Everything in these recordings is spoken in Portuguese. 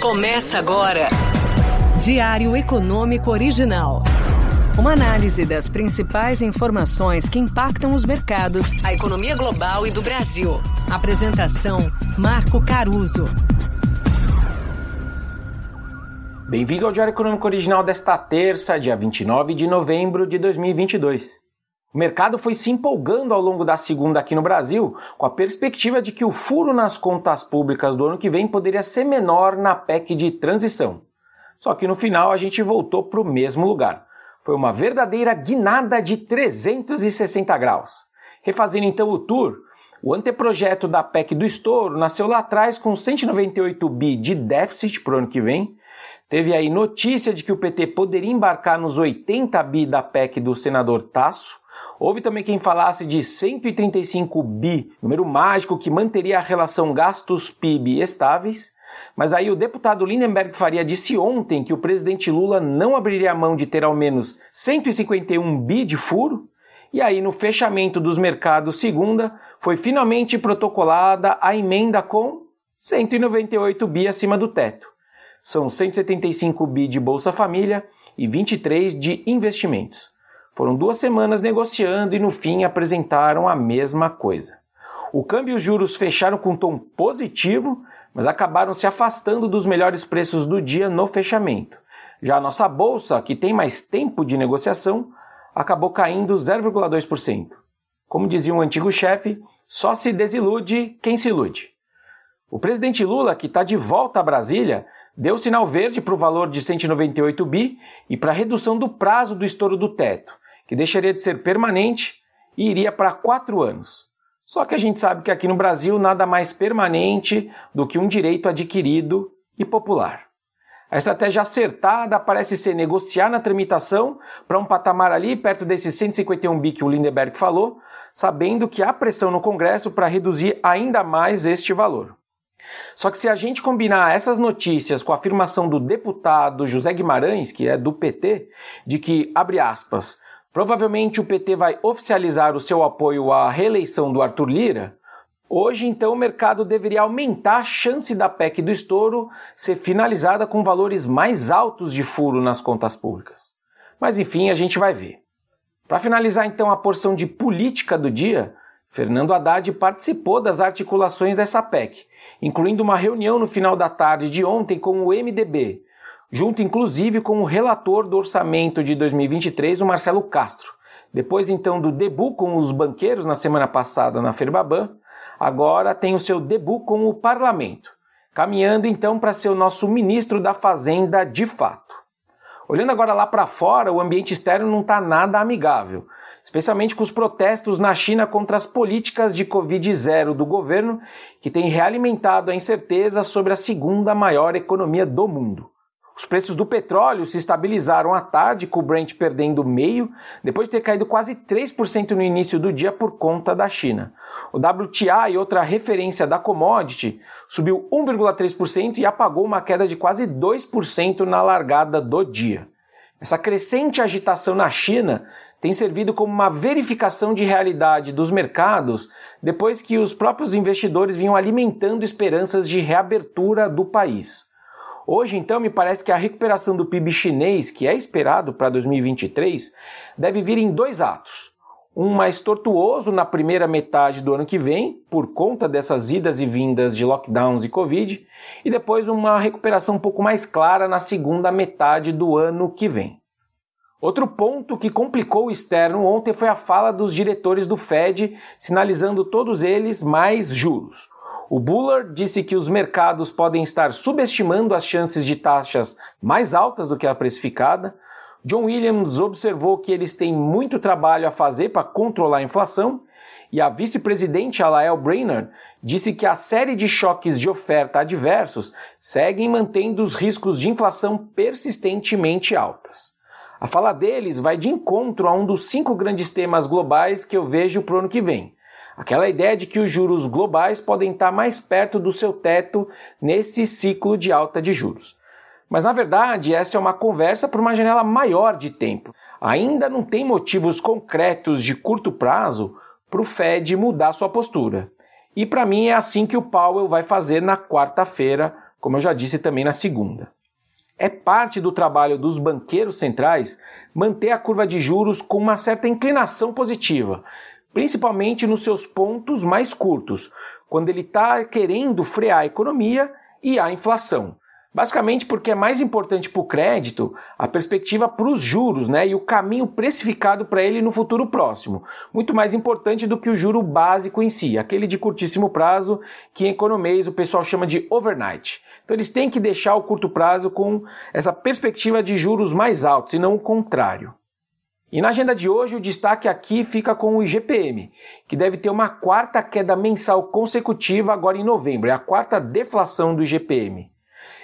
Começa agora. Diário Econômico Original. Uma análise das principais informações que impactam os mercados, a economia global e do Brasil. Apresentação: Marco Caruso. Bem-vindo ao Diário Econômico Original desta terça, dia 29 de novembro de 2022. O mercado foi se empolgando ao longo da segunda aqui no Brasil, com a perspectiva de que o furo nas contas públicas do ano que vem poderia ser menor na PEC de transição. Só que no final a gente voltou para o mesmo lugar. Foi uma verdadeira guinada de 360 graus. Refazendo então o tour, o anteprojeto da PEC do estouro nasceu lá atrás com 198 bi de déficit para o ano que vem. Teve aí notícia de que o PT poderia embarcar nos 80 bi da PEC do senador Tasso. Houve também quem falasse de 135 bi, número mágico que manteria a relação gastos-PIB estáveis. Mas aí o deputado Lindenberg Faria disse ontem que o presidente Lula não abriria a mão de ter ao menos 151 bi de furo. E aí no fechamento dos mercados segunda foi finalmente protocolada a emenda com 198 bi acima do teto. São 175 bi de Bolsa Família e 23 de investimentos. Foram duas semanas negociando e no fim apresentaram a mesma coisa. O câmbio e os juros fecharam com tom positivo, mas acabaram se afastando dos melhores preços do dia no fechamento. Já a nossa bolsa, que tem mais tempo de negociação, acabou caindo 0,2%. Como dizia um antigo chefe, só se desilude quem se ilude. O presidente Lula, que está de volta a Brasília, deu sinal verde para o valor de 198 bi e para a redução do prazo do estouro do teto, que deixaria de ser permanente e iria para quatro anos. Só que a gente sabe que aqui no Brasil nada mais permanente do que um direito adquirido e popular. A estratégia acertada parece ser negociar na tramitação para um patamar ali perto desses 151 bi que o Lindeberg falou, sabendo que há pressão no Congresso para reduzir ainda mais este valor. Só que se a gente combinar essas notícias com a afirmação do deputado José Guimarães, que é do PT, de que, abre aspas, Provavelmente o PT vai oficializar o seu apoio à reeleição do Arthur Lira. Hoje, então, o mercado deveria aumentar a chance da PEC do estouro ser finalizada com valores mais altos de furo nas contas públicas. Mas enfim, a gente vai ver. Para finalizar, então, a porção de política do dia, Fernando Haddad participou das articulações dessa PEC, incluindo uma reunião no final da tarde de ontem com o MDB, junto inclusive com o relator do orçamento de 2023, o Marcelo Castro. Depois então do debut com os banqueiros na semana passada na Ferbaban, agora tem o seu debut com o parlamento, caminhando então para ser o nosso ministro da Fazenda de fato. Olhando agora lá para fora, o ambiente externo não está nada amigável, especialmente com os protestos na China contra as políticas de Covid-0 do governo, que tem realimentado a incerteza sobre a segunda maior economia do mundo. Os preços do petróleo se estabilizaram à tarde, com o Brent perdendo meio, depois de ter caído quase 3% no início do dia por conta da China. O WTI, outra referência da commodity, subiu 1,3% e apagou uma queda de quase 2% na largada do dia. Essa crescente agitação na China tem servido como uma verificação de realidade dos mercados depois que os próprios investidores vinham alimentando esperanças de reabertura do país. Hoje, então, me parece que a recuperação do PIB chinês, que é esperado para 2023, deve vir em dois atos. Um mais tortuoso na primeira metade do ano que vem, por conta dessas idas e vindas de lockdowns e Covid, e depois uma recuperação um pouco mais clara na segunda metade do ano que vem. Outro ponto que complicou o externo ontem foi a fala dos diretores do Fed, sinalizando todos eles mais juros. O Bullard disse que os mercados podem estar subestimando as chances de taxas mais altas do que a precificada. John Williams observou que eles têm muito trabalho a fazer para controlar a inflação. E a vice-presidente Alael Brainerd disse que a série de choques de oferta adversos seguem mantendo os riscos de inflação persistentemente altas. A fala deles vai de encontro a um dos cinco grandes temas globais que eu vejo para o ano que vem Aquela ideia de que os juros globais podem estar mais perto do seu teto nesse ciclo de alta de juros. Mas na verdade, essa é uma conversa por uma janela maior de tempo. Ainda não tem motivos concretos de curto prazo para o Fed mudar sua postura. E para mim é assim que o Powell vai fazer na quarta-feira, como eu já disse também na segunda. É parte do trabalho dos banqueiros centrais manter a curva de juros com uma certa inclinação positiva, principalmente nos seus pontos mais curtos, quando ele está querendo frear a economia e a inflação. Basicamente porque é mais importante para o crédito a perspectiva para os juros né, e o caminho precificado para ele no futuro próximo. Muito mais importante do que o juro básico em si, aquele de curtíssimo prazo que em economês o pessoal chama de overnight. Então eles têm que deixar o curto prazo com essa perspectiva de juros mais altos e não o contrário. E na agenda de hoje, o destaque aqui fica com o IGPM, que deve ter uma quarta queda mensal consecutiva agora em novembro, é a quarta deflação do IGPM.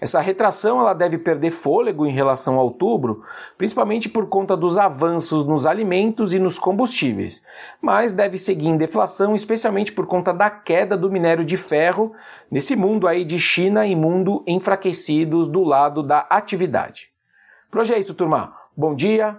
Essa retração ela deve perder fôlego em relação a outubro, principalmente por conta dos avanços nos alimentos e nos combustíveis, mas deve seguir em deflação, especialmente por conta da queda do minério de ferro nesse mundo aí de China e mundo enfraquecidos do lado da atividade. Por hoje é isso, turma. Bom dia,